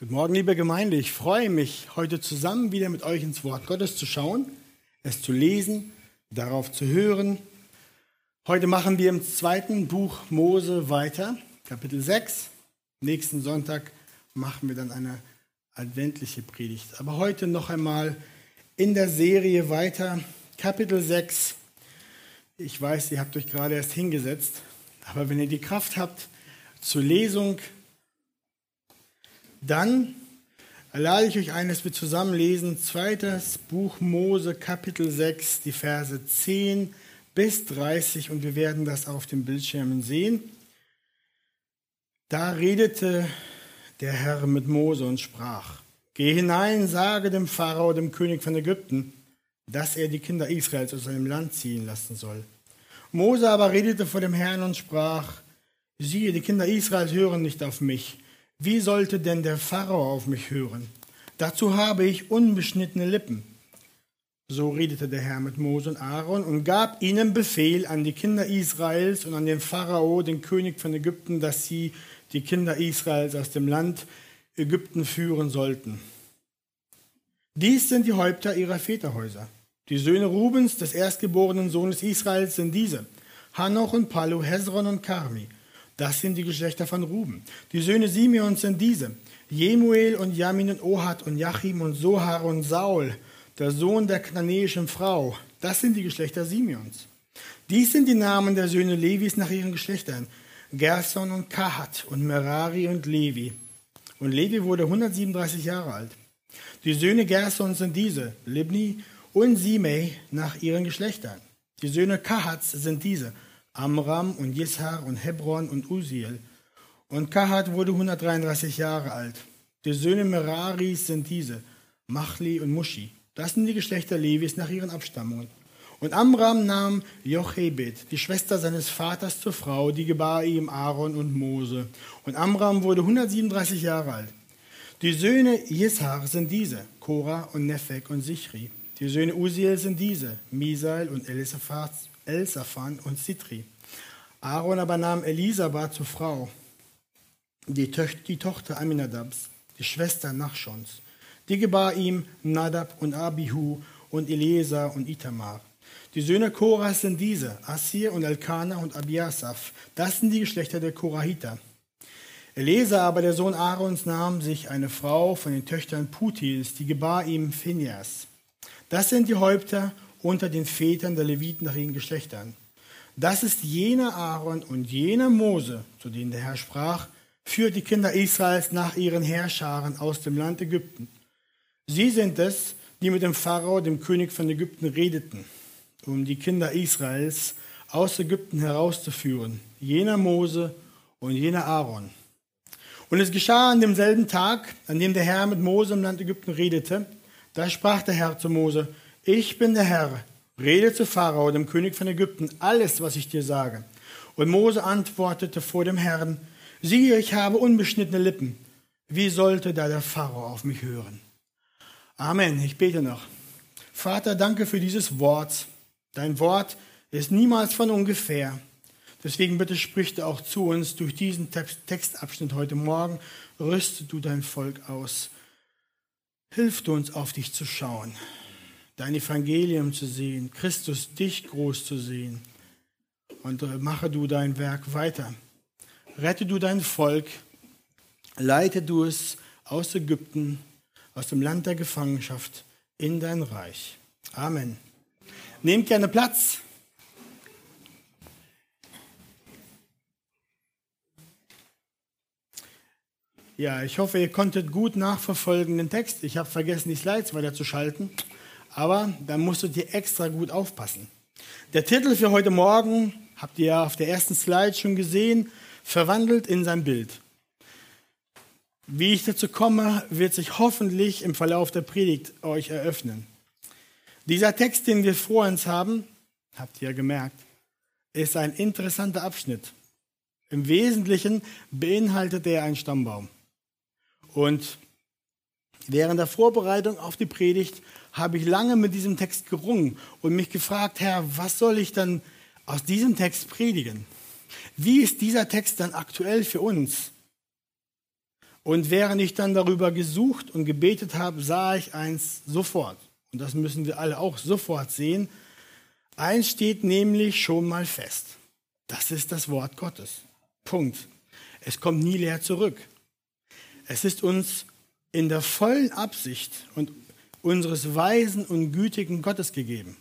Guten Morgen, liebe Gemeinde. Ich freue mich, heute zusammen wieder mit euch ins Wort Gottes zu schauen, es zu lesen, darauf zu hören. Heute machen wir im zweiten Buch Mose weiter, Kapitel 6. Nächsten Sonntag machen wir dann eine adventliche Predigt. Aber heute noch einmal in der Serie weiter, Kapitel 6. Ich weiß, ihr habt euch gerade erst hingesetzt, aber wenn ihr die Kraft habt zur Lesung, dann lade ich euch ein, dass wir zusammen lesen, zweites Buch Mose, Kapitel 6, die Verse 10 bis 30 und wir werden das auf den Bildschirmen sehen. Da redete der Herr mit Mose und sprach, Geh hinein, sage dem Pharao, dem König von Ägypten, dass er die Kinder Israels aus seinem Land ziehen lassen soll. Mose aber redete vor dem Herrn und sprach, siehe, die Kinder Israels hören nicht auf mich, wie sollte denn der Pharao auf mich hören? Dazu habe ich unbeschnittene Lippen. So redete der Herr mit Mose und Aaron und gab ihnen Befehl an die Kinder Israels und an den Pharao, den König von Ägypten, dass sie die Kinder Israels aus dem Land Ägypten führen sollten. Dies sind die Häupter ihrer Väterhäuser. Die Söhne Rubens, des erstgeborenen Sohnes Israels, sind diese: Hanoch und Palu, Hezron und Karmi. Das sind die Geschlechter von Ruben. Die Söhne Simeons sind diese: Jemuel und Jamin und Ohad und Jachim und Sohar und Saul, der Sohn der kananäischen Frau. Das sind die Geschlechter Simeons. Dies sind die Namen der Söhne Levis nach ihren Geschlechtern: Gerson und Kahat und Merari und Levi. Und Levi wurde 137 Jahre alt. Die Söhne Gersons sind diese: Libni und Simei nach ihren Geschlechtern. Die Söhne Kahats sind diese: Amram und Jishar und Hebron und Uziel. Und Kahat wurde 133 Jahre alt. Die Söhne Meraris sind diese, Machli und Mushi. Das sind die Geschlechter Levis nach ihren Abstammungen. Und Amram nahm Jochebed, die Schwester seines Vaters, zur Frau, die gebar ihm Aaron und Mose. Und Amram wurde 137 Jahre alt. Die Söhne Jishar sind diese, Korah und Nephek und Sichri. Die Söhne Uziel sind diese, Misael und Elisaphat Elsafan und Sitri. Aaron aber nahm Elisabeth zur Frau, die, Töch die Tochter Aminadabs, die Schwester Nachschons. Die gebar ihm Nadab und Abihu und Eliezer und Itamar. Die Söhne Koras sind diese, Assir und Elkanah und Abiasaph. Das sind die Geschlechter der Korahiter. Eliezer aber, der Sohn Aarons, nahm sich eine Frau von den Töchtern Putils, die gebar ihm Phineas. Das sind die Häupter unter den Vätern der Leviten nach ihren Geschlechtern. Das ist jener Aaron und jener Mose, zu denen der Herr sprach, führt die Kinder Israels nach ihren Herrscharen aus dem Land Ägypten. Sie sind es, die mit dem Pharao, dem König von Ägypten, redeten, um die Kinder Israels aus Ägypten herauszuführen. Jener Mose und jener Aaron. Und es geschah an demselben Tag, an dem der Herr mit Mose im Land Ägypten redete, da sprach der Herr zu Mose, ich bin der Herr, rede zu Pharao, dem König von Ägypten, alles, was ich dir sage. Und Mose antwortete vor dem Herrn, siehe, ich habe unbeschnittene Lippen. Wie sollte da der Pharao auf mich hören? Amen. Ich bete noch. Vater, danke für dieses Wort. Dein Wort ist niemals von ungefähr. Deswegen bitte sprich du auch zu uns durch diesen Textabschnitt heute Morgen. Rüste du dein Volk aus. Hilf du uns, auf dich zu schauen dein Evangelium zu sehen, Christus dich groß zu sehen. Und äh, mache du dein Werk weiter. Rette du dein Volk, leite du es aus Ägypten, aus dem Land der Gefangenschaft in dein Reich. Amen. Nehmt gerne Platz. Ja, ich hoffe, ihr konntet gut nachverfolgen den Text. Ich habe vergessen, die Slides weiterzuschalten aber da musst du dir extra gut aufpassen. Der Titel für heute Morgen habt ihr auf der ersten Slide schon gesehen, verwandelt in sein Bild. Wie ich dazu komme, wird sich hoffentlich im Verlauf der Predigt euch eröffnen. Dieser Text, den wir vor uns haben, habt ihr gemerkt, ist ein interessanter Abschnitt. Im Wesentlichen beinhaltet er einen Stammbaum. Und während der Vorbereitung auf die Predigt habe ich lange mit diesem Text gerungen und mich gefragt, Herr, was soll ich dann aus diesem Text predigen? Wie ist dieser Text dann aktuell für uns? Und während ich dann darüber gesucht und gebetet habe, sah ich eins sofort. Und das müssen wir alle auch sofort sehen. Eins steht nämlich schon mal fest. Das ist das Wort Gottes. Punkt. Es kommt nie leer zurück. Es ist uns in der vollen Absicht und unseres weisen und gütigen Gottes gegeben.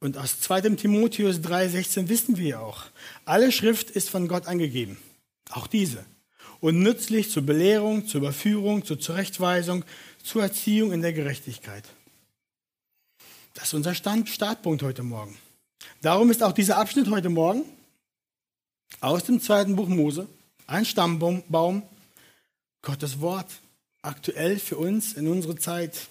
Und aus 2. Timotheus 3,16 wissen wir auch, alle Schrift ist von Gott angegeben, auch diese, und nützlich zur Belehrung, zur Überführung, zur Zurechtweisung, zur Erziehung in der Gerechtigkeit. Das ist unser Stand, Startpunkt heute Morgen. Darum ist auch dieser Abschnitt heute Morgen aus dem zweiten Buch Mose ein Stammbaum, Gottes Wort, aktuell für uns in unsere Zeit.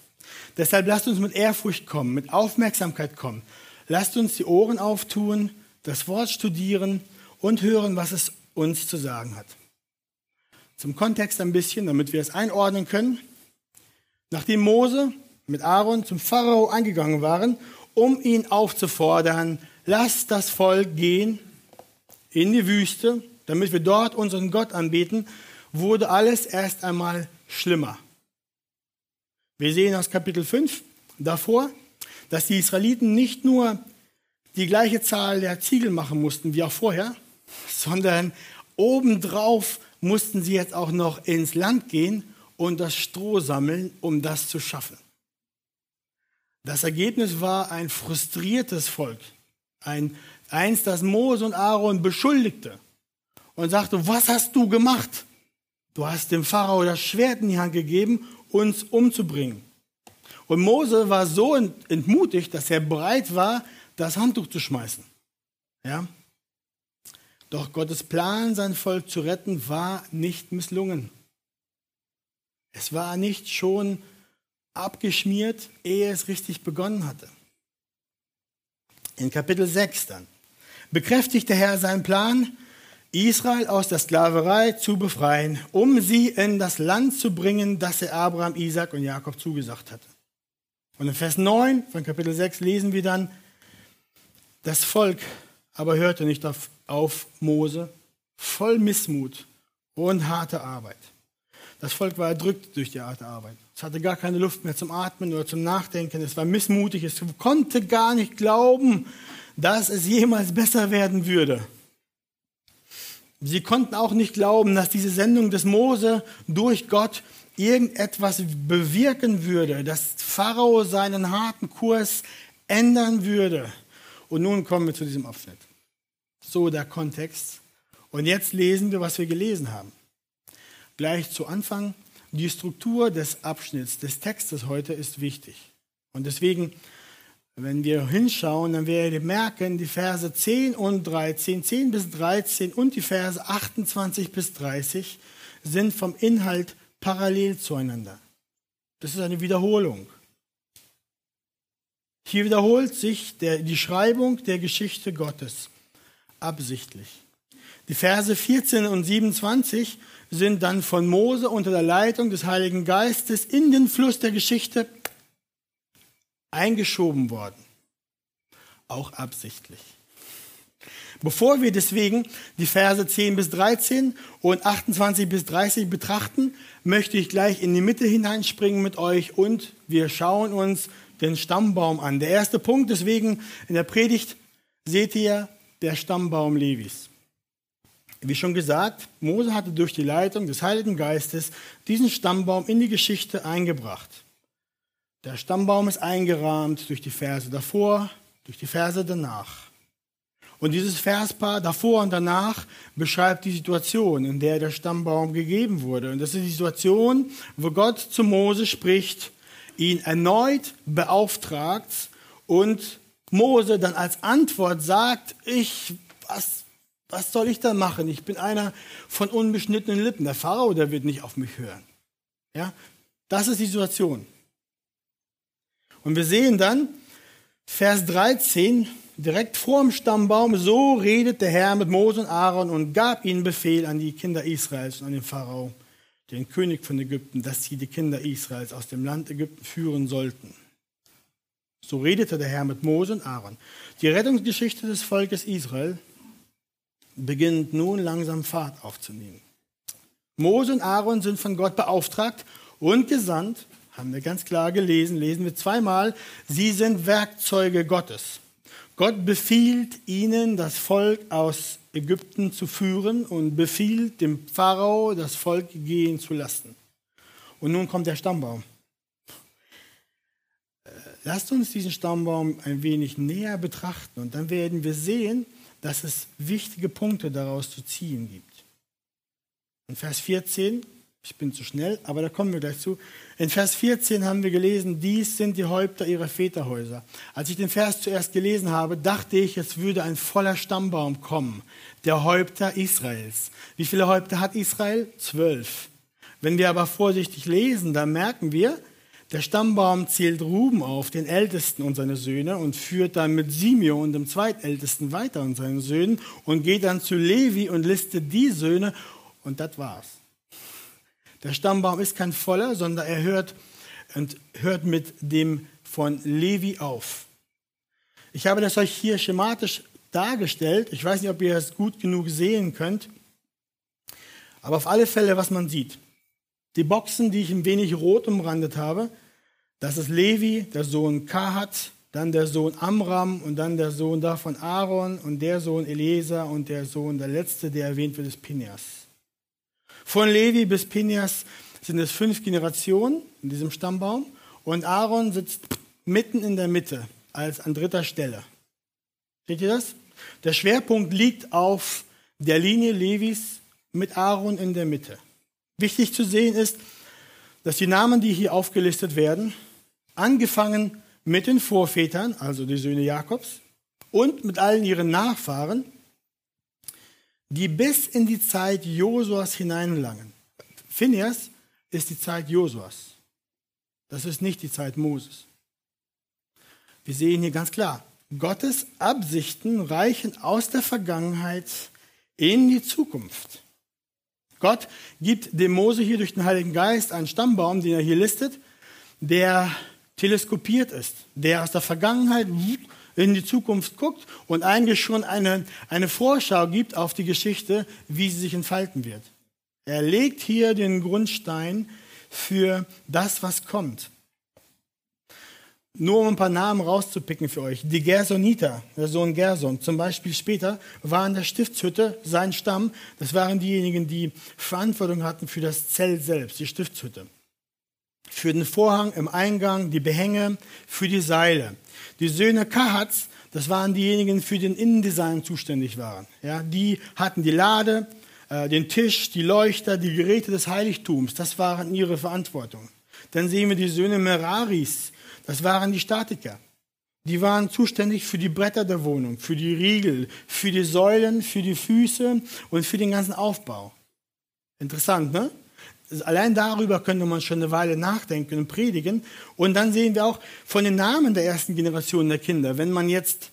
Deshalb lasst uns mit Ehrfurcht kommen, mit Aufmerksamkeit kommen. Lasst uns die Ohren auftun, das Wort studieren und hören, was es uns zu sagen hat. Zum Kontext ein bisschen, damit wir es einordnen können. Nachdem Mose mit Aaron zum Pharao eingegangen waren, um ihn aufzufordern, lasst das Volk gehen in die Wüste, damit wir dort unseren Gott anbeten, wurde alles erst einmal schlimmer. Wir sehen aus Kapitel 5 davor, dass die Israeliten nicht nur die gleiche Zahl der Ziegel machen mussten wie auch vorher, sondern obendrauf mussten sie jetzt auch noch ins Land gehen und das Stroh sammeln, um das zu schaffen. Das Ergebnis war ein frustriertes Volk, ein, eins, das Mose und Aaron beschuldigte und sagte, was hast du gemacht? Du hast dem Pharao das Schwert in die Hand gegeben, uns umzubringen. Und Mose war so entmutigt, dass er bereit war, das Handtuch zu schmeißen. Ja? Doch Gottes Plan, sein Volk zu retten, war nicht misslungen. Es war nicht schon abgeschmiert, ehe es richtig begonnen hatte. In Kapitel 6 dann bekräftigt der Herr seinen Plan, Israel aus der Sklaverei zu befreien, um sie in das Land zu bringen, das er Abraham, Isaac und Jakob zugesagt hatte. Und in Vers 9 von Kapitel 6 lesen wir dann, das Volk aber hörte nicht auf, auf Mose, voll Missmut und harte Arbeit. Das Volk war erdrückt durch die harte Arbeit. Es hatte gar keine Luft mehr zum Atmen oder zum Nachdenken. Es war missmutig. Es konnte gar nicht glauben, dass es jemals besser werden würde. Sie konnten auch nicht glauben, dass diese Sendung des Mose durch Gott irgendetwas bewirken würde, dass Pharao seinen harten Kurs ändern würde. Und nun kommen wir zu diesem Abschnitt. So der Kontext. Und jetzt lesen wir, was wir gelesen haben gleich zu Anfang. Die Struktur des Abschnitts, des Textes heute ist wichtig. Und deswegen, wenn wir hinschauen, dann werden wir merken, die Verse 10 und 13, 10 bis 13 und die Verse 28 bis 30 sind vom Inhalt parallel zueinander. Das ist eine Wiederholung. Hier wiederholt sich der, die Schreibung der Geschichte Gottes absichtlich. Die Verse 14 und 27 sind dann von Mose unter der Leitung des Heiligen Geistes in den Fluss der Geschichte eingeschoben worden. Auch absichtlich. Bevor wir deswegen die Verse 10 bis 13 und 28 bis 30 betrachten, möchte ich gleich in die Mitte hineinspringen mit euch und wir schauen uns den Stammbaum an. Der erste Punkt deswegen in der Predigt seht ihr der Stammbaum Levis. Wie schon gesagt, Mose hatte durch die Leitung des Heiligen Geistes diesen Stammbaum in die Geschichte eingebracht. Der Stammbaum ist eingerahmt durch die Verse davor, durch die Verse danach. Und dieses Verspaar davor und danach beschreibt die Situation, in der der Stammbaum gegeben wurde. Und das ist die Situation, wo Gott zu Mose spricht, ihn erneut beauftragt und Mose dann als Antwort sagt, ich, was, was soll ich da machen? Ich bin einer von unbeschnittenen Lippen. Der Pharao, der wird nicht auf mich hören. Ja, das ist die Situation. Und wir sehen dann, Vers 13, direkt vor dem Stammbaum, so redet der Herr mit Mose und Aaron und gab ihnen Befehl an die Kinder Israels und an den Pharao, den König von Ägypten, dass sie die Kinder Israels aus dem Land Ägypten führen sollten. So redete der Herr mit Mose und Aaron. Die Rettungsgeschichte des Volkes Israel beginnt nun langsam Fahrt aufzunehmen. Mose und Aaron sind von Gott beauftragt und gesandt, haben wir ganz klar gelesen, lesen wir zweimal, sie sind Werkzeuge Gottes. Gott befiehlt ihnen, das Volk aus Ägypten zu führen und befiehlt dem Pharao, das Volk gehen zu lassen. Und nun kommt der Stammbaum. Äh, lasst uns diesen Stammbaum ein wenig näher betrachten und dann werden wir sehen, dass es wichtige Punkte daraus zu ziehen gibt. In Vers 14 ich bin zu schnell, aber da kommen wir gleich zu. In Vers 14 haben wir gelesen, dies sind die Häupter ihrer Väterhäuser. Als ich den Vers zuerst gelesen habe, dachte ich, es würde ein voller Stammbaum kommen, der Häupter Israels. Wie viele Häupter hat Israel? Zwölf. Wenn wir aber vorsichtig lesen, dann merken wir, der Stammbaum zählt Ruben auf, den Ältesten und seine Söhne, und führt dann mit Simeon, dem Zweitältesten, weiter und seinen Söhnen und geht dann zu Levi und listet die Söhne, und das war's. Der Stammbaum ist kein voller, sondern er hört, und hört mit dem von Levi auf. Ich habe das euch hier schematisch dargestellt. Ich weiß nicht, ob ihr es gut genug sehen könnt. Aber auf alle Fälle, was man sieht. Die Boxen, die ich ein wenig rot umrandet habe, das ist Levi, der Sohn Kahat, dann der Sohn Amram und dann der Sohn davon Aaron und der Sohn Eliezer und der Sohn, der letzte, der erwähnt wird, ist Pineas. Von Levi bis Pinias sind es fünf Generationen in diesem Stammbaum und Aaron sitzt mitten in der Mitte als an dritter Stelle. Seht ihr das? Der Schwerpunkt liegt auf der Linie Levis mit Aaron in der Mitte. Wichtig zu sehen ist, dass die Namen, die hier aufgelistet werden, angefangen mit den Vorvätern, also die Söhne Jakobs, und mit allen ihren Nachfahren, die bis in die Zeit Josuas hineinlangen. Phineas ist die Zeit Josuas. Das ist nicht die Zeit Moses. Wir sehen hier ganz klar, Gottes Absichten reichen aus der Vergangenheit in die Zukunft. Gott gibt dem Mose hier durch den Heiligen Geist einen Stammbaum, den er hier listet, der teleskopiert ist, der aus der Vergangenheit in die Zukunft guckt und eigentlich schon eine, eine Vorschau gibt auf die Geschichte, wie sie sich entfalten wird. Er legt hier den Grundstein für das, was kommt. Nur um ein paar Namen rauszupicken für euch. Die Gersoniter, der Sohn Gerson, zum Beispiel später, war in der Stiftshütte sein Stamm. Das waren diejenigen, die Verantwortung hatten für das Zelt selbst, die Stiftshütte. Für den Vorhang im Eingang, die Behänge, für die Seile. Die Söhne Kahats, das waren diejenigen, die für den Innendesign zuständig waren. Ja, die hatten die Lade, äh, den Tisch, die Leuchter, die Geräte des Heiligtums. Das waren ihre Verantwortung. Dann sehen wir die Söhne Meraris. Das waren die Statiker. Die waren zuständig für die Bretter der Wohnung, für die Riegel, für die Säulen, für die Füße und für den ganzen Aufbau. Interessant, ne? Allein darüber könnte man schon eine Weile nachdenken und predigen. Und dann sehen wir auch von den Namen der ersten Generation der Kinder. Wenn man jetzt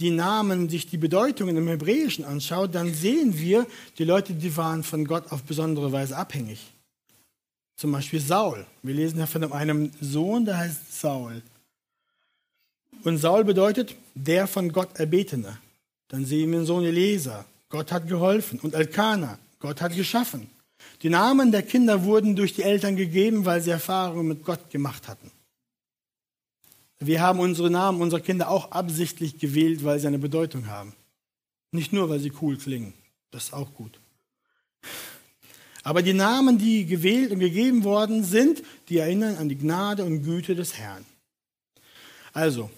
die Namen, sich die Bedeutungen im Hebräischen anschaut, dann sehen wir, die Leute, die waren von Gott auf besondere Weise abhängig. Zum Beispiel Saul. Wir lesen ja von einem Sohn, der heißt Saul. Und Saul bedeutet der von Gott Erbetene. Dann sehen wir den Sohn Eliezer. Gott hat geholfen. Und Elkanah. Gott hat geschaffen. Die Namen der Kinder wurden durch die Eltern gegeben, weil sie Erfahrungen mit Gott gemacht hatten. Wir haben unsere Namen unserer Kinder auch absichtlich gewählt, weil sie eine Bedeutung haben. Nicht nur, weil sie cool klingen. Das ist auch gut. Aber die Namen, die gewählt und gegeben worden sind, die erinnern an die Gnade und Güte des Herrn. Also,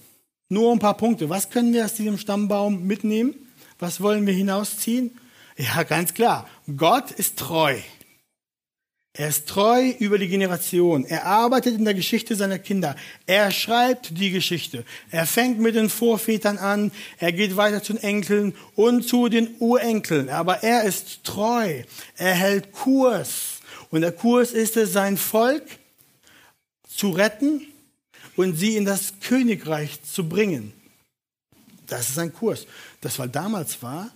nur ein paar Punkte. Was können wir aus diesem Stammbaum mitnehmen? Was wollen wir hinausziehen? Ja, ganz klar. Gott ist treu. Er ist treu über die Generation. Er arbeitet in der Geschichte seiner Kinder. Er schreibt die Geschichte. Er fängt mit den Vorvätern an. Er geht weiter zu den Enkeln und zu den Urenkeln. Aber er ist treu. Er hält Kurs. Und der Kurs ist es, sein Volk zu retten und sie in das Königreich zu bringen. Das ist ein Kurs. Das war damals war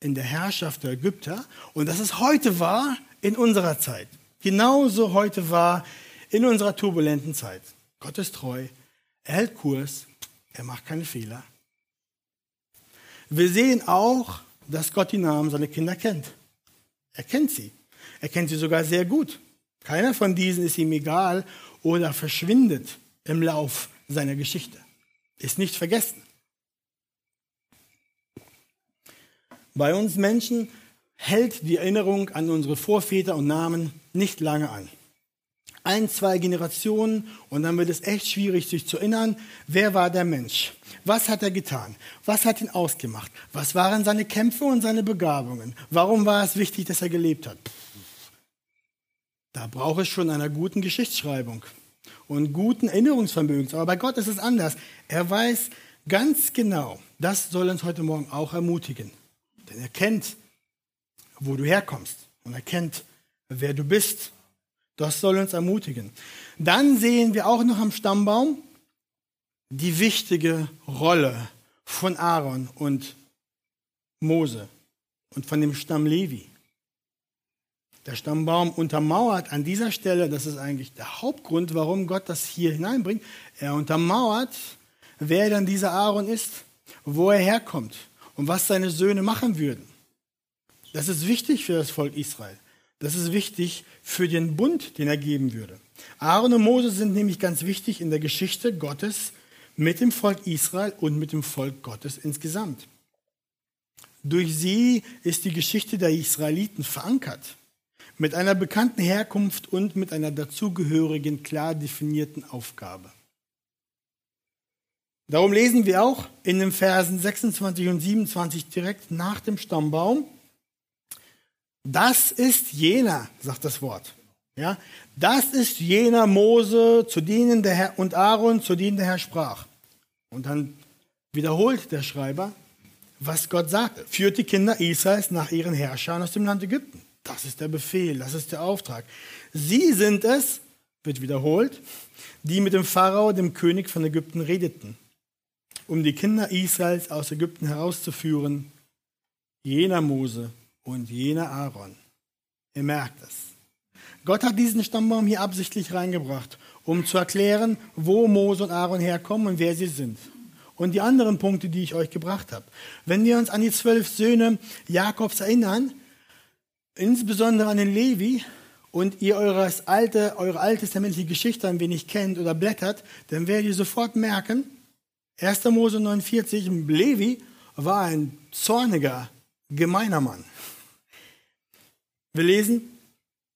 in der Herrschaft der Ägypter und das ist heute wahr in unserer Zeit genauso heute war in unserer turbulenten Zeit. Gott ist treu, er hält Kurs, er macht keine Fehler. Wir sehen auch, dass Gott die Namen seiner Kinder kennt. Er kennt sie. Er kennt sie sogar sehr gut. Keiner von diesen ist ihm egal oder verschwindet im Lauf seiner Geschichte. Ist nicht vergessen. Bei uns Menschen hält die Erinnerung an unsere Vorväter und Namen nicht lange an. Ein, zwei Generationen und dann wird es echt schwierig, sich zu erinnern, wer war der Mensch? Was hat er getan? Was hat ihn ausgemacht? Was waren seine Kämpfe und seine Begabungen? Warum war es wichtig, dass er gelebt hat? Da braucht es schon einer guten Geschichtsschreibung und guten Erinnerungsvermögens. Aber bei Gott ist es anders. Er weiß ganz genau, das soll uns heute Morgen auch ermutigen. Denn er kennt, wo du herkommst und er kennt, wer du bist. Das soll uns ermutigen. Dann sehen wir auch noch am Stammbaum die wichtige Rolle von Aaron und Mose und von dem Stamm Levi. Der Stammbaum untermauert an dieser Stelle, das ist eigentlich der Hauptgrund, warum Gott das hier hineinbringt, er untermauert, wer dann dieser Aaron ist, wo er herkommt und was seine Söhne machen würden. Das ist wichtig für das Volk Israel. Das ist wichtig für den Bund, den er geben würde. Aaron und Mose sind nämlich ganz wichtig in der Geschichte Gottes mit dem Volk Israel und mit dem Volk Gottes insgesamt. Durch sie ist die Geschichte der Israeliten verankert mit einer bekannten Herkunft und mit einer dazugehörigen, klar definierten Aufgabe. Darum lesen wir auch in den Versen 26 und 27 direkt nach dem Stammbaum, das ist jener, sagt das Wort. Ja, das ist jener Mose, zu denen der Herr und Aaron, zu denen der Herr sprach. Und dann wiederholt der Schreiber, was Gott sagte. Führt die Kinder Israels nach ihren Herrschern aus dem Land Ägypten. Das ist der Befehl, das ist der Auftrag. Sie sind es, wird wiederholt, die mit dem Pharao, dem König von Ägypten, redeten, um die Kinder Israels aus Ägypten herauszuführen, jener Mose und jener Aaron. Ihr merkt es. Gott hat diesen Stammbaum hier absichtlich reingebracht, um zu erklären, wo Mose und Aaron herkommen und wer sie sind. Und die anderen Punkte, die ich euch gebracht habe. Wenn wir uns an die zwölf Söhne Jakobs erinnern, insbesondere an den Levi, und ihr eures alte, eure alttestamentliche Geschichte ein wenig kennt oder blättert, dann werdet ihr sofort merken, 1. Mose 49, Levi war ein zorniger, gemeiner Mann. Wir lesen,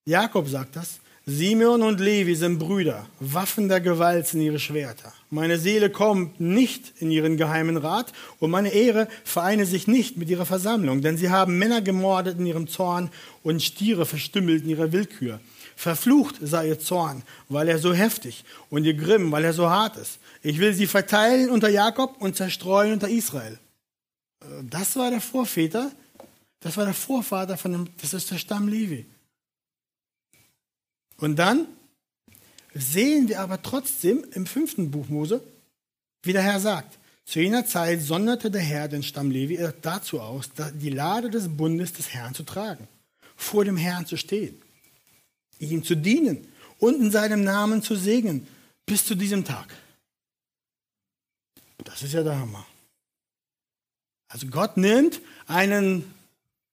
Jakob sagt das, Simeon und Levi sind Brüder, Waffen der Gewalt sind ihre Schwerter. Meine Seele kommt nicht in ihren geheimen Rat und meine Ehre vereine sich nicht mit ihrer Versammlung, denn sie haben Männer gemordet in ihrem Zorn und Stiere verstümmelt in ihrer Willkür. Verflucht sei ihr Zorn, weil er so heftig und ihr Grimm, weil er so hart ist. Ich will sie verteilen unter Jakob und zerstreuen unter Israel. Äh, das war der Vorväter, das war der Vorvater von dem, das ist der Stamm Levi. Und dann sehen wir aber trotzdem im fünften Buch Mose, wie der Herr sagt, zu jener Zeit sonderte der Herr den Stamm Levi dazu aus, die Lade des Bundes des Herrn zu tragen, vor dem Herrn zu stehen, ihm zu dienen und in seinem Namen zu segnen, bis zu diesem Tag. Das ist ja der Hammer. Also Gott nimmt einen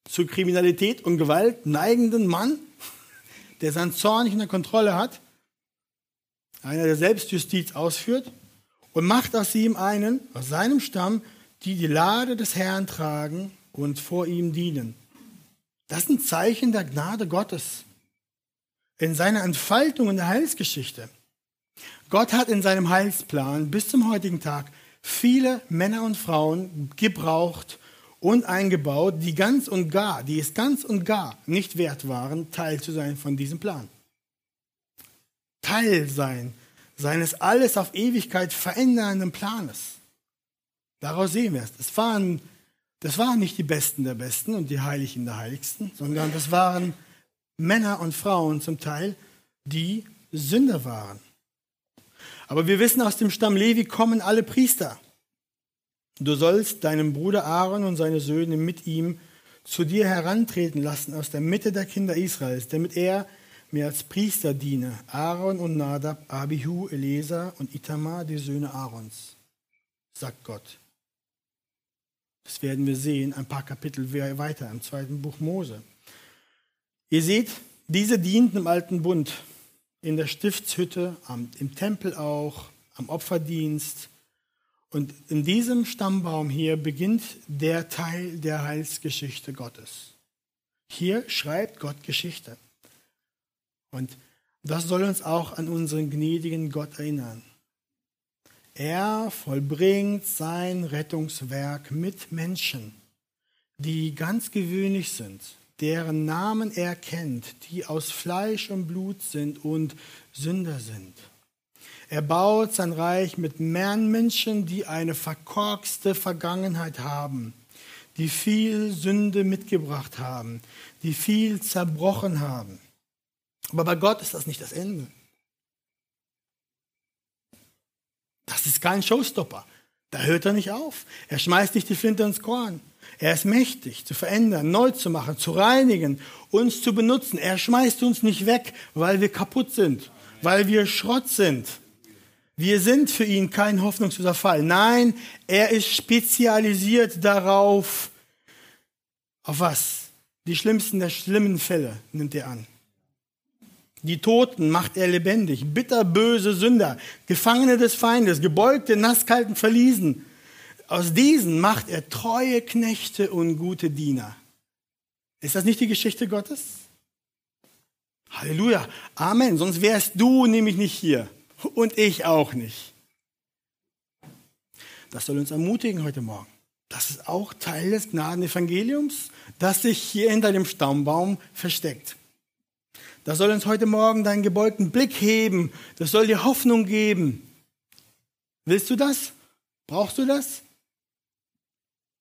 zur Kriminalität und Gewalt neigenden Mann der seinen Zorn nicht in der Kontrolle hat, einer, der Selbstjustiz ausführt, und macht aus ihm einen, aus seinem Stamm, die die Lade des Herrn tragen und vor ihm dienen. Das ist ein Zeichen der Gnade Gottes in seiner Entfaltung in der Heilsgeschichte. Gott hat in seinem Heilsplan bis zum heutigen Tag viele Männer und Frauen gebraucht, und eingebaut, die ganz und gar, die es ganz und gar nicht wert waren, Teil zu sein von diesem Plan. Teil sein seines alles auf Ewigkeit verändernden Planes. Daraus sehen wir es. Das waren, das waren nicht die Besten der Besten und die Heiligen der Heiligsten, sondern das waren Männer und Frauen zum Teil, die Sünder waren. Aber wir wissen, aus dem Stamm Levi kommen alle Priester. Du sollst deinen Bruder Aaron und seine Söhne mit ihm zu dir herantreten lassen aus der Mitte der Kinder Israels, damit er mir als Priester diene. Aaron und Nadab, Abihu, Eliezer und Itamar, die Söhne Aarons, sagt Gott. Das werden wir sehen, ein paar Kapitel weiter im zweiten Buch Mose. Ihr seht, Diese dienten im alten Bund, in der Stiftshütte, im Tempel auch, am Opferdienst. Und in diesem Stammbaum hier beginnt der Teil der Heilsgeschichte Gottes. Hier schreibt Gott Geschichte. Und das soll uns auch an unseren gnädigen Gott erinnern. Er vollbringt sein Rettungswerk mit Menschen, die ganz gewöhnlich sind, deren Namen er kennt, die aus Fleisch und Blut sind und Sünder sind. Er baut sein Reich mit Menschen, die eine verkorkste Vergangenheit haben, die viel Sünde mitgebracht haben, die viel zerbrochen haben. Aber bei Gott ist das nicht das Ende. Das ist kein Showstopper. Da hört er nicht auf. Er schmeißt nicht die Flinte ins Korn. Er ist mächtig zu verändern, neu zu machen, zu reinigen, uns zu benutzen. Er schmeißt uns nicht weg, weil wir kaputt sind, weil wir Schrott sind. Wir sind für ihn kein hoffnungsloser Fall. Nein, er ist spezialisiert darauf, auf was? Die schlimmsten der schlimmen Fälle nimmt er an. Die Toten macht er lebendig, bitterböse Sünder, Gefangene des Feindes, gebeugte, nasskalten Verliesen. Aus diesen macht er treue Knechte und gute Diener. Ist das nicht die Geschichte Gottes? Halleluja. Amen. Sonst wärst du nämlich nicht hier. Und ich auch nicht. Das soll uns ermutigen heute Morgen. Das ist auch Teil des Gnadenevangeliums, das sich hier hinter dem Stammbaum versteckt. Das soll uns heute Morgen deinen gebeugten Blick heben. Das soll dir Hoffnung geben. Willst du das? Brauchst du das?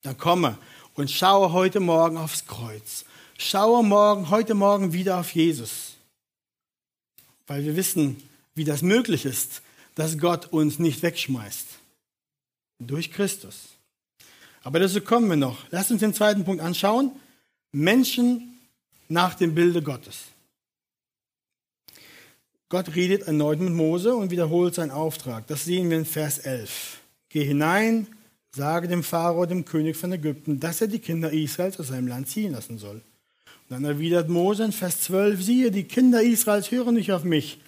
Dann komme und schaue heute Morgen aufs Kreuz. Schaue morgen, heute Morgen wieder auf Jesus. Weil wir wissen, wie das möglich ist, dass Gott uns nicht wegschmeißt. Durch Christus. Aber dazu kommen wir noch. Lass uns den zweiten Punkt anschauen. Menschen nach dem Bilde Gottes. Gott redet erneut mit Mose und wiederholt seinen Auftrag. Das sehen wir in Vers 11. Geh hinein, sage dem Pharao, dem König von Ägypten, dass er die Kinder Israels aus seinem Land ziehen lassen soll. Und dann erwidert Mose in Vers 12, siehe, die Kinder Israels hören nicht auf mich.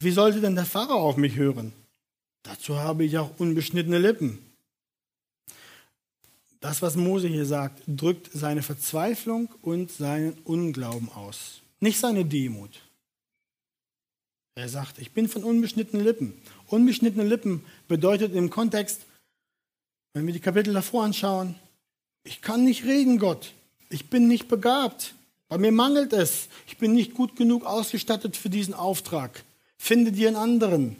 Wie sollte denn der Pharao auf mich hören? Dazu habe ich auch unbeschnittene Lippen. Das, was Mose hier sagt, drückt seine Verzweiflung und seinen Unglauben aus, nicht seine Demut. Er sagt, ich bin von unbeschnittenen Lippen. Unbeschnittene Lippen bedeutet im Kontext, wenn wir die Kapitel davor anschauen, ich kann nicht reden, Gott. Ich bin nicht begabt. Bei mir mangelt es. Ich bin nicht gut genug ausgestattet für diesen Auftrag. Finde dir einen anderen.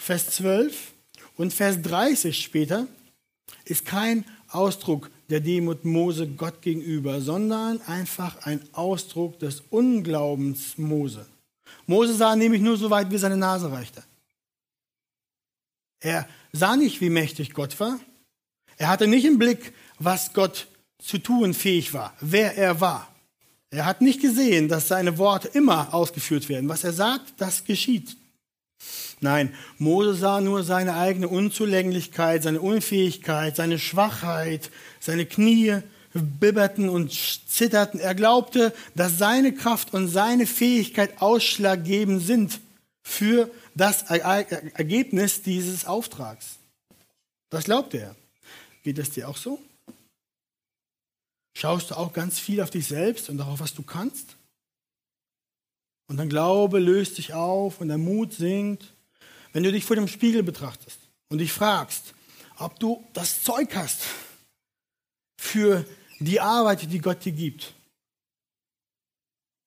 Vers 12 und Vers 30 später ist kein Ausdruck der Demut Mose Gott gegenüber, sondern einfach ein Ausdruck des Unglaubens Mose. Mose sah nämlich nur so weit, wie seine Nase reichte. Er sah nicht, wie mächtig Gott war. Er hatte nicht im Blick, was Gott zu tun fähig war, wer er war. Er hat nicht gesehen, dass seine Worte immer ausgeführt werden. Was er sagt, das geschieht. Nein, Mose sah nur seine eigene Unzulänglichkeit, seine Unfähigkeit, seine Schwachheit, seine Knie bibberten und zitterten. Er glaubte, dass seine Kraft und seine Fähigkeit ausschlaggebend sind für das Ergebnis dieses Auftrags. Das glaubte er. Geht es dir auch so? Schaust du auch ganz viel auf dich selbst und darauf, was du kannst? Und dein Glaube löst sich auf und der Mut sinkt. Wenn du dich vor dem Spiegel betrachtest und dich fragst, ob du das Zeug hast für die Arbeit, die Gott dir gibt,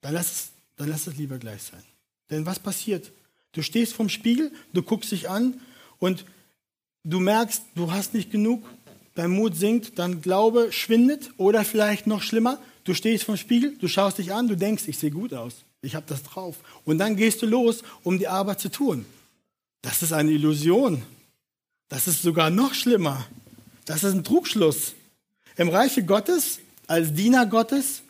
dann lass dann lass es lieber gleich sein. Denn was passiert? Du stehst vorm Spiegel, du guckst dich an und du merkst, du hast nicht genug, dein Mut sinkt, dein Glaube schwindet oder vielleicht noch schlimmer, du stehst vorm Spiegel, du schaust dich an, du denkst, ich sehe gut aus, ich habe das drauf. Und dann gehst du los, um die Arbeit zu tun. Das ist eine Illusion. Das ist sogar noch schlimmer. Das ist ein Trugschluss. Im Reiche Gottes, als Diener Gottes,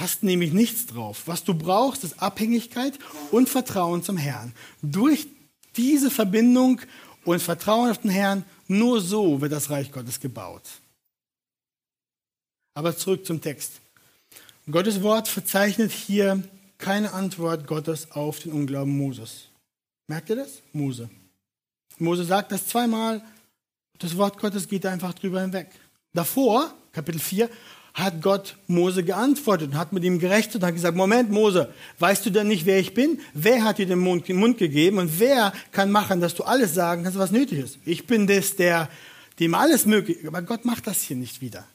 hast nämlich nichts drauf. Was du brauchst, ist Abhängigkeit und Vertrauen zum Herrn. Durch diese Verbindung und Vertrauen auf den Herrn, nur so wird das Reich Gottes gebaut. Aber zurück zum Text. Gottes Wort verzeichnet hier keine Antwort Gottes auf den Unglauben Moses. Merkt ihr das? Mose. Mose sagt das zweimal, das Wort Gottes geht einfach drüber hinweg. Davor, Kapitel 4, hat Gott Mose geantwortet und hat mit ihm gerechnet und hat gesagt, Moment Mose, weißt du denn nicht, wer ich bin? Wer hat dir den Mund, den Mund gegeben und wer kann machen, dass du alles sagen kannst, was nötig ist? Ich bin das, der, dem alles möglich ist. Aber Gott macht das hier nicht wieder.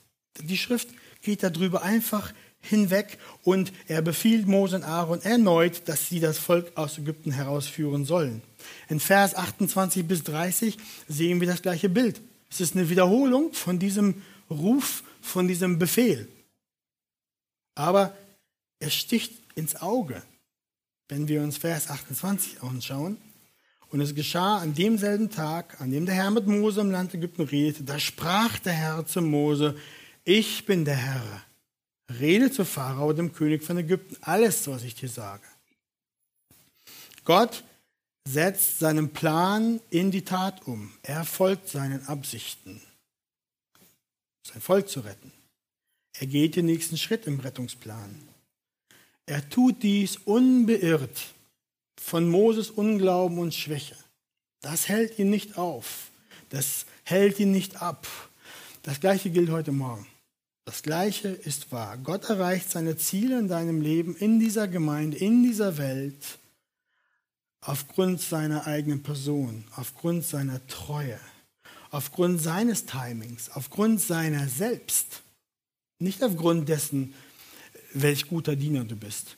Die Schrift geht darüber einfach hinweg und er befiehlt Mose und Aaron erneut, dass sie das Volk aus Ägypten herausführen sollen. In Vers 28 bis 30 sehen wir das gleiche Bild. Es ist eine Wiederholung von diesem Ruf, von diesem Befehl. Aber er sticht ins Auge, wenn wir uns Vers 28 anschauen. Und es geschah an demselben Tag, an dem der Herr mit Mose im Land Ägypten redete, da sprach der Herr zu Mose, ich bin der Herr. Rede zu Pharao, dem König von Ägypten, alles, was ich dir sage. Gott setzt seinen Plan in die Tat um. Er folgt seinen Absichten, sein Volk zu retten. Er geht den nächsten Schritt im Rettungsplan. Er tut dies unbeirrt von Moses Unglauben und Schwäche. Das hält ihn nicht auf. Das hält ihn nicht ab. Das gleiche gilt heute Morgen. Das Gleiche ist wahr. Gott erreicht seine Ziele in deinem Leben, in dieser Gemeinde, in dieser Welt, aufgrund seiner eigenen Person, aufgrund seiner Treue, aufgrund seines Timings, aufgrund seiner selbst. Nicht aufgrund dessen, welch guter Diener du bist,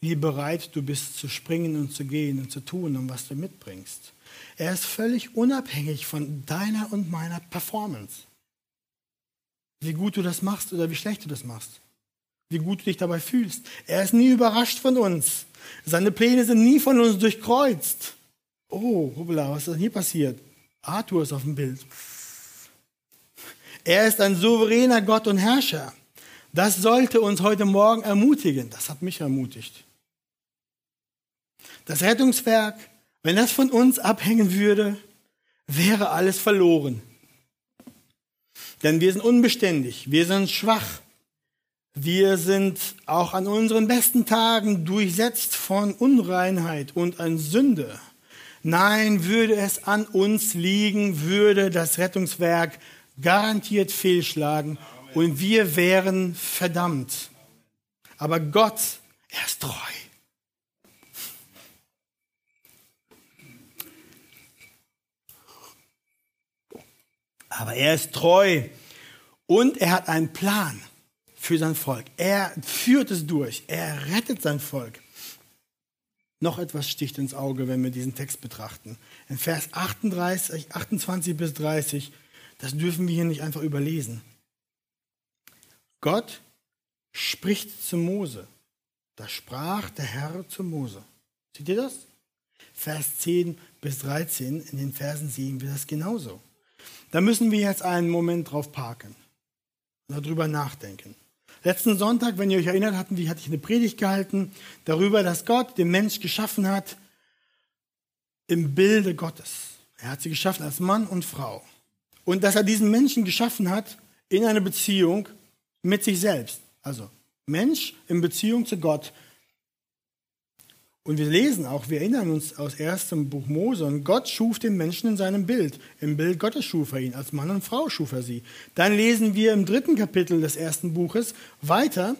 wie bereit du bist zu springen und zu gehen und zu tun und was du mitbringst. Er ist völlig unabhängig von deiner und meiner Performance wie gut du das machst oder wie schlecht du das machst. Wie gut du dich dabei fühlst. Er ist nie überrascht von uns. Seine Pläne sind nie von uns durchkreuzt. Oh, hoppla, was ist denn hier passiert? Arthur ist auf dem Bild. Er ist ein souveräner Gott und Herrscher. Das sollte uns heute Morgen ermutigen. Das hat mich ermutigt. Das Rettungswerk, wenn das von uns abhängen würde, wäre alles verloren. Denn wir sind unbeständig, wir sind schwach. Wir sind auch an unseren besten Tagen durchsetzt von Unreinheit und an Sünde. Nein, würde es an uns liegen, würde das Rettungswerk garantiert fehlschlagen und wir wären verdammt. Aber Gott, er ist treu. Aber er ist treu und er hat einen Plan für sein Volk. Er führt es durch. Er rettet sein Volk. Noch etwas sticht ins Auge, wenn wir diesen Text betrachten. In Vers 38, 28 bis 30, das dürfen wir hier nicht einfach überlesen. Gott spricht zu Mose. Da sprach der Herr zu Mose. Seht ihr das? Vers 10 bis 13, in den Versen sehen wir das genauso. Da müssen wir jetzt einen Moment drauf parken und darüber nachdenken. Letzten Sonntag, wenn ihr euch erinnert, hatten, hatte ich eine Predigt gehalten darüber, dass Gott den Mensch geschaffen hat im Bilde Gottes. Er hat sie geschaffen als Mann und Frau. Und dass er diesen Menschen geschaffen hat in einer Beziehung mit sich selbst. Also Mensch in Beziehung zu Gott. Und wir lesen auch, wir erinnern uns aus erstem Buch Mose, und Gott schuf den Menschen in seinem Bild. Im Bild Gottes schuf er ihn, als Mann und Frau schuf er sie. Dann lesen wir im dritten Kapitel des ersten Buches weiter,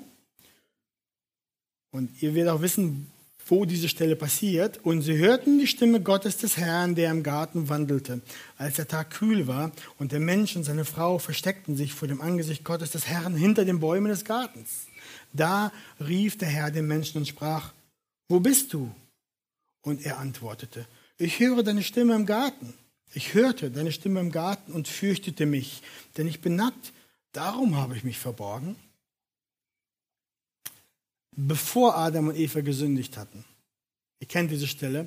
und ihr werdet auch wissen, wo diese Stelle passiert. Und sie hörten die Stimme Gottes des Herrn, der im Garten wandelte, als der Tag kühl war, und der Mensch und seine Frau versteckten sich vor dem Angesicht Gottes des Herrn hinter den Bäumen des Gartens. Da rief der Herr den Menschen und sprach, wo bist du? Und er antwortete, ich höre deine Stimme im Garten. Ich hörte deine Stimme im Garten und fürchtete mich, denn ich bin nackt, darum habe ich mich verborgen. Bevor Adam und Eva gesündigt hatten, ihr kennt diese Stelle,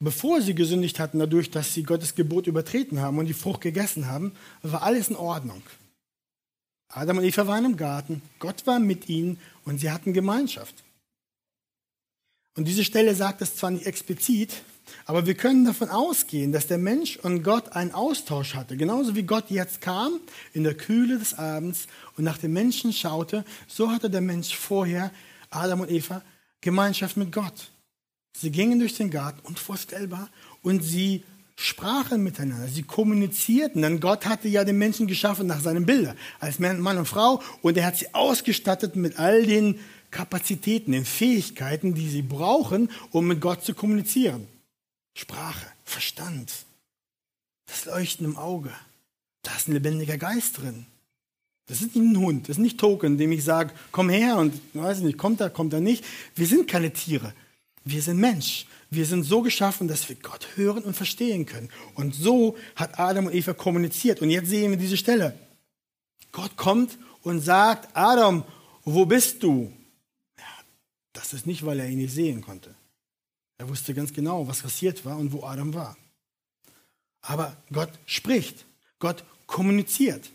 bevor sie gesündigt hatten, dadurch, dass sie Gottes Gebot übertreten haben und die Frucht gegessen haben, war alles in Ordnung. Adam und Eva waren im Garten, Gott war mit ihnen und sie hatten Gemeinschaft. Und diese Stelle sagt es zwar nicht explizit, aber wir können davon ausgehen, dass der Mensch und Gott einen Austausch hatte. Genauso wie Gott jetzt kam in der Kühle des Abends und nach dem Menschen schaute, so hatte der Mensch vorher, Adam und Eva, Gemeinschaft mit Gott. Sie gingen durch den Garten und vorstellbar und sie sprachen miteinander, sie kommunizierten, denn Gott hatte ja den Menschen geschaffen nach seinem Bilde, als Mann und Frau, und er hat sie ausgestattet mit all den Kapazitäten, den Fähigkeiten, die sie brauchen, um mit Gott zu kommunizieren. Sprache, Verstand, das Leuchten im Auge, da ist ein lebendiger Geist drin. Das ist nicht ein Hund, das ist nicht Token, dem ich sage, komm her und weiß nicht, kommt er, kommt er nicht. Wir sind keine Tiere, wir sind Mensch. Wir sind so geschaffen, dass wir Gott hören und verstehen können. Und so hat Adam und Eva kommuniziert. Und jetzt sehen wir diese Stelle. Gott kommt und sagt, Adam, wo bist du? Das ist nicht, weil er ihn nicht sehen konnte. Er wusste ganz genau, was passiert war und wo Adam war. Aber Gott spricht, Gott kommuniziert.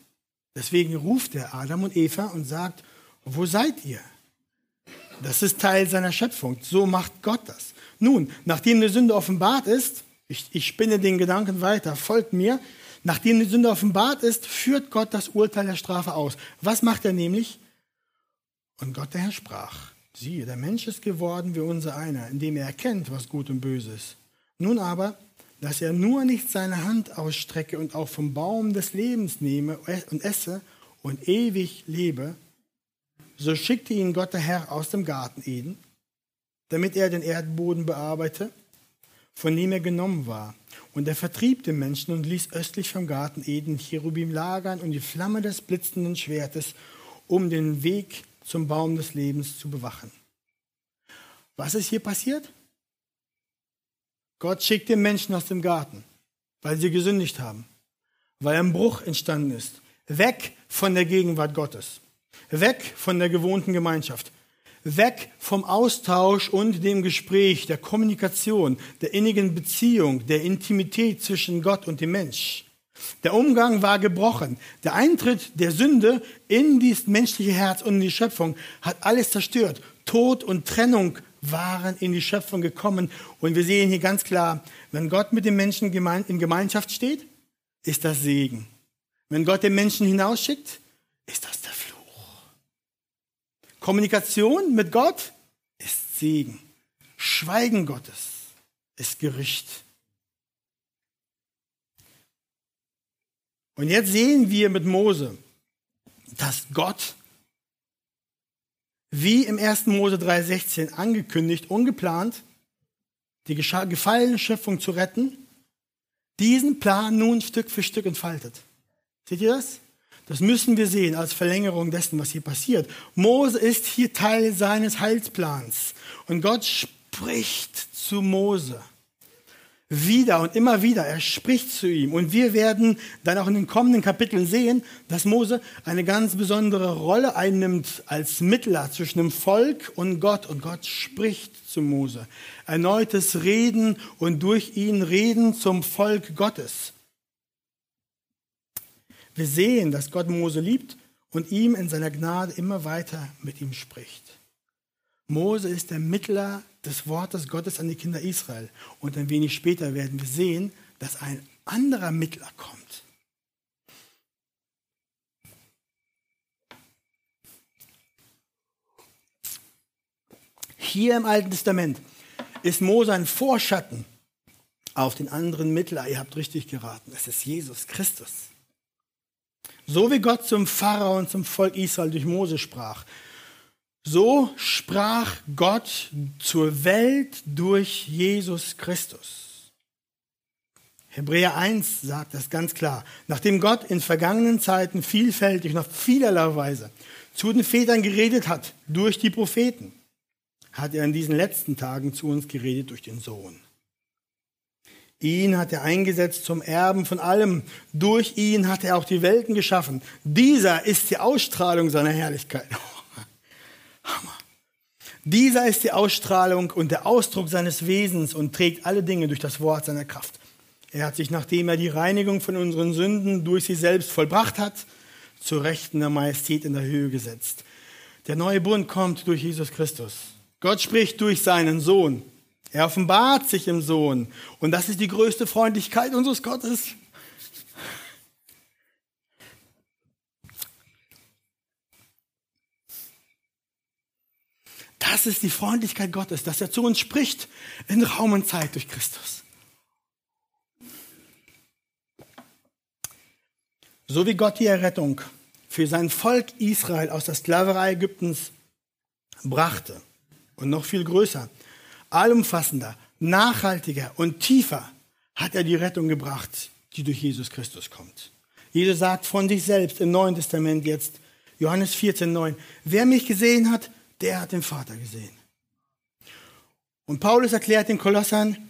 Deswegen ruft er Adam und Eva und sagt, wo seid ihr? Das ist Teil seiner Schöpfung. So macht Gott das. Nun, nachdem die Sünde offenbart ist, ich, ich spinne den Gedanken weiter, folgt mir, nachdem die Sünde offenbart ist, führt Gott das Urteil der Strafe aus. Was macht er nämlich? Und Gott der Herr sprach, siehe, der Mensch ist geworden wie unser einer, indem er erkennt, was gut und böse ist. Nun aber, dass er nur nicht seine Hand ausstrecke und auch vom Baum des Lebens nehme und esse und ewig lebe, so schickte ihn Gott der Herr aus dem Garten Eden damit er den Erdboden bearbeite, von dem er genommen war. Und er vertrieb den Menschen und ließ östlich vom Garten Eden Cherubim lagern und die Flamme des blitzenden Schwertes, um den Weg zum Baum des Lebens zu bewachen. Was ist hier passiert? Gott schickt den Menschen aus dem Garten, weil sie gesündigt haben, weil ein Bruch entstanden ist. Weg von der Gegenwart Gottes, weg von der gewohnten Gemeinschaft, weg vom Austausch und dem Gespräch, der Kommunikation, der innigen Beziehung, der Intimität zwischen Gott und dem Mensch. Der Umgang war gebrochen. Der Eintritt der Sünde in dieses menschliche Herz und in die Schöpfung hat alles zerstört. Tod und Trennung waren in die Schöpfung gekommen. Und wir sehen hier ganz klar, wenn Gott mit dem Menschen in Gemeinschaft steht, ist das Segen. Wenn Gott den Menschen hinausschickt, ist das der Fluch. Kommunikation mit Gott ist Segen. Schweigen Gottes ist Gericht. Und jetzt sehen wir mit Mose, dass Gott, wie im 1. Mose 3,16 angekündigt, ungeplant, die gefallene Schöpfung zu retten, diesen Plan nun Stück für Stück entfaltet. Seht ihr das? Das müssen wir sehen als Verlängerung dessen, was hier passiert. Mose ist hier Teil seines Heilsplans. Und Gott spricht zu Mose. Wieder und immer wieder. Er spricht zu ihm. Und wir werden dann auch in den kommenden Kapiteln sehen, dass Mose eine ganz besondere Rolle einnimmt als Mittler zwischen dem Volk und Gott. Und Gott spricht zu Mose. Erneutes Reden und durch ihn Reden zum Volk Gottes. Wir sehen, dass Gott Mose liebt und ihm in seiner Gnade immer weiter mit ihm spricht. Mose ist der Mittler des Wortes Gottes an die Kinder Israel. Und ein wenig später werden wir sehen, dass ein anderer Mittler kommt. Hier im Alten Testament ist Mose ein Vorschatten auf den anderen Mittler. Ihr habt richtig geraten. Es ist Jesus Christus. So wie Gott zum Pharao und zum Volk Israel durch Mose sprach, so sprach Gott zur Welt durch Jesus Christus. Hebräer 1 sagt das ganz klar. Nachdem Gott in vergangenen Zeiten vielfältig auf vielerlei Weise zu den Vätern geredet hat, durch die Propheten, hat er in diesen letzten Tagen zu uns geredet durch den Sohn. Ihn hat er eingesetzt zum Erben von allem. Durch ihn hat er auch die Welten geschaffen. Dieser ist die Ausstrahlung seiner Herrlichkeit. Hammer. Dieser ist die Ausstrahlung und der Ausdruck seines Wesens und trägt alle Dinge durch das Wort seiner Kraft. Er hat sich, nachdem er die Reinigung von unseren Sünden durch sich selbst vollbracht hat, zur Rechten der Majestät in der Höhe gesetzt. Der neue Bund kommt durch Jesus Christus. Gott spricht durch seinen Sohn. Er offenbart sich im Sohn. Und das ist die größte Freundlichkeit unseres Gottes. Das ist die Freundlichkeit Gottes, dass er zu uns spricht in Raum und Zeit durch Christus. So wie Gott die Errettung für sein Volk Israel aus der Sklaverei Ägyptens brachte und noch viel größer, allumfassender, nachhaltiger und tiefer hat er die Rettung gebracht, die durch Jesus Christus kommt. Jesus sagt von sich selbst im Neuen Testament jetzt, Johannes 14, 9, wer mich gesehen hat, der hat den Vater gesehen. Und Paulus erklärt den Kolossern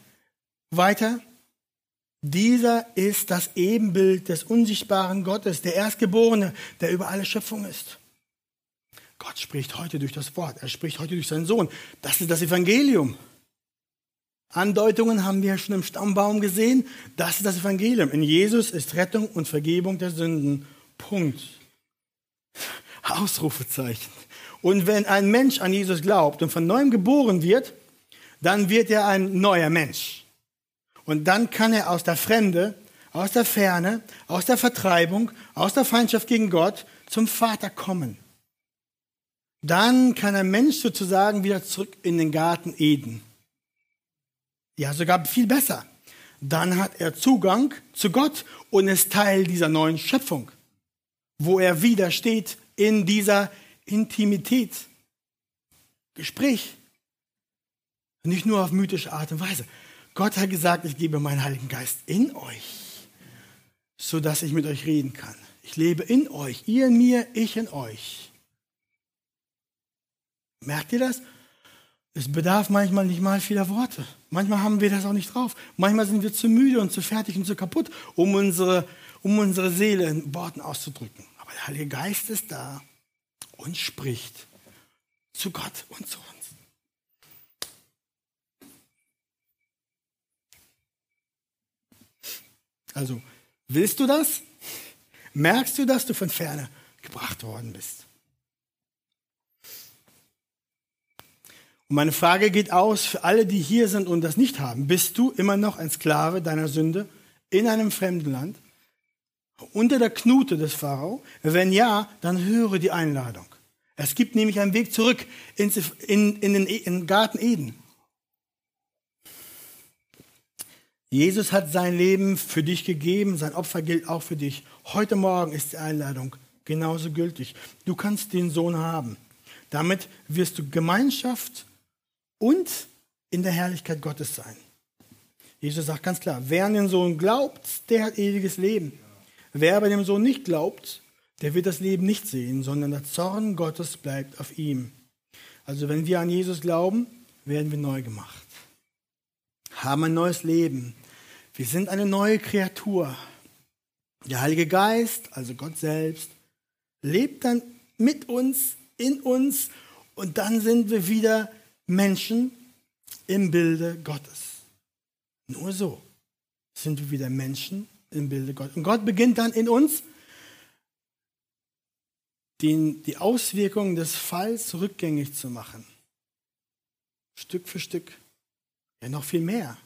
weiter, dieser ist das Ebenbild des unsichtbaren Gottes, der Erstgeborene, der über alle Schöpfung ist. Gott spricht heute durch das Wort, er spricht heute durch seinen Sohn. Das ist das Evangelium. Andeutungen haben wir schon im Stammbaum gesehen. Das ist das Evangelium. In Jesus ist Rettung und Vergebung der Sünden. Punkt. Ausrufezeichen. Und wenn ein Mensch an Jesus glaubt und von neuem geboren wird, dann wird er ein neuer Mensch. Und dann kann er aus der Fremde, aus der Ferne, aus der Vertreibung, aus der Feindschaft gegen Gott zum Vater kommen. Dann kann ein Mensch sozusagen wieder zurück in den Garten Eden. Ja, sogar viel besser. Dann hat er Zugang zu Gott und ist Teil dieser neuen Schöpfung, wo er wieder steht in dieser Intimität. Gespräch. Nicht nur auf mythische Art und Weise. Gott hat gesagt, ich gebe meinen Heiligen Geist in euch, so dass ich mit euch reden kann. Ich lebe in euch, ihr in mir, ich in euch. Merkt ihr das? Es bedarf manchmal nicht mal vieler Worte. Manchmal haben wir das auch nicht drauf. Manchmal sind wir zu müde und zu fertig und zu kaputt, um unsere, um unsere Seele in Worten auszudrücken. Aber der Heilige Geist ist da und spricht zu Gott und zu uns. Also, willst du das? Merkst du, dass du von ferne gebracht worden bist? Und meine Frage geht aus für alle, die hier sind und das nicht haben. Bist du immer noch ein Sklave deiner Sünde in einem fremden Land? Unter der Knute des Pharao? Wenn ja, dann höre die Einladung. Es gibt nämlich einen Weg zurück in, in, in den, in den Garten Eden. Jesus hat sein Leben für dich gegeben, sein Opfer gilt auch für dich. Heute Morgen ist die Einladung genauso gültig. Du kannst den Sohn haben. Damit wirst du Gemeinschaft und in der Herrlichkeit Gottes sein. Jesus sagt ganz klar, wer an den Sohn glaubt, der hat ewiges Leben. Wer aber dem Sohn nicht glaubt, der wird das Leben nicht sehen, sondern der Zorn Gottes bleibt auf ihm. Also wenn wir an Jesus glauben, werden wir neu gemacht, haben ein neues Leben, wir sind eine neue Kreatur. Der Heilige Geist, also Gott selbst, lebt dann mit uns, in uns und dann sind wir wieder Menschen im Bilde Gottes. Nur so sind wir wieder Menschen im Bilde Gottes. Und Gott beginnt dann in uns den, die Auswirkungen des Falls rückgängig zu machen. Stück für Stück. Ja, noch viel mehr.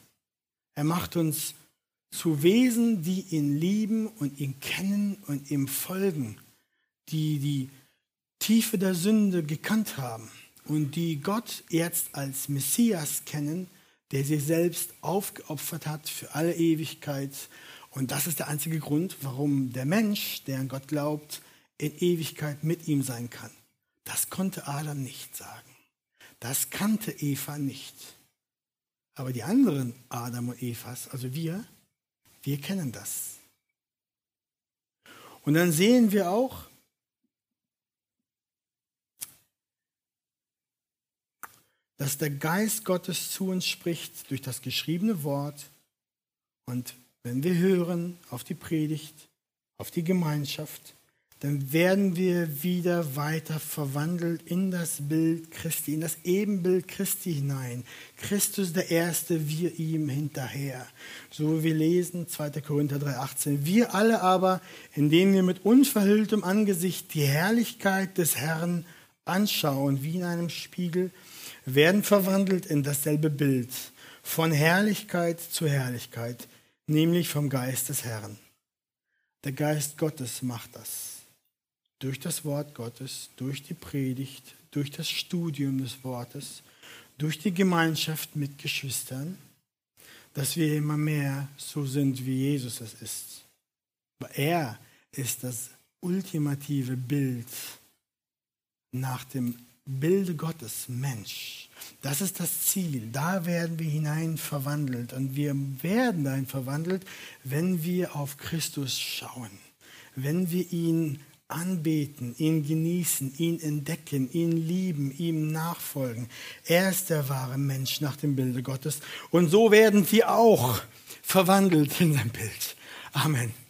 Er macht uns zu Wesen, die ihn lieben und ihn kennen und ihm folgen, die die Tiefe der Sünde gekannt haben und die Gott jetzt als Messias kennen, der sich selbst aufgeopfert hat für alle Ewigkeit. Und das ist der einzige Grund, warum der Mensch, der an Gott glaubt, in Ewigkeit mit ihm sein kann. Das konnte Adam nicht sagen. Das kannte Eva nicht. Aber die anderen Adam und Evas, also wir, wir kennen das. Und dann sehen wir auch, dass der Geist Gottes zu uns spricht durch das geschriebene Wort. Und wenn wir hören auf die Predigt, auf die Gemeinschaft, dann werden wir wieder weiter verwandelt in das Bild Christi, in das Ebenbild Christi hinein. Christus der Erste, wir ihm hinterher. So wie wir lesen 2. Korinther 3,18. Wir alle aber, indem wir mit unverhülltem Angesicht die Herrlichkeit des Herrn anschauen wie in einem Spiegel, werden verwandelt in dasselbe Bild, von Herrlichkeit zu Herrlichkeit, nämlich vom Geist des Herrn. Der Geist Gottes macht das. Durch das Wort Gottes, durch die Predigt, durch das Studium des Wortes, durch die Gemeinschaft mit Geschwistern, dass wir immer mehr so sind, wie Jesus es ist. Er ist das ultimative Bild nach dem Bilde Gottes, Mensch. Das ist das Ziel. Da werden wir hinein verwandelt. Und wir werden dahin verwandelt, wenn wir auf Christus schauen. Wenn wir ihn anbeten, ihn genießen, ihn entdecken, ihn lieben, ihm nachfolgen. Er ist der wahre Mensch nach dem Bilde Gottes. Und so werden wir auch verwandelt in sein Bild. Amen.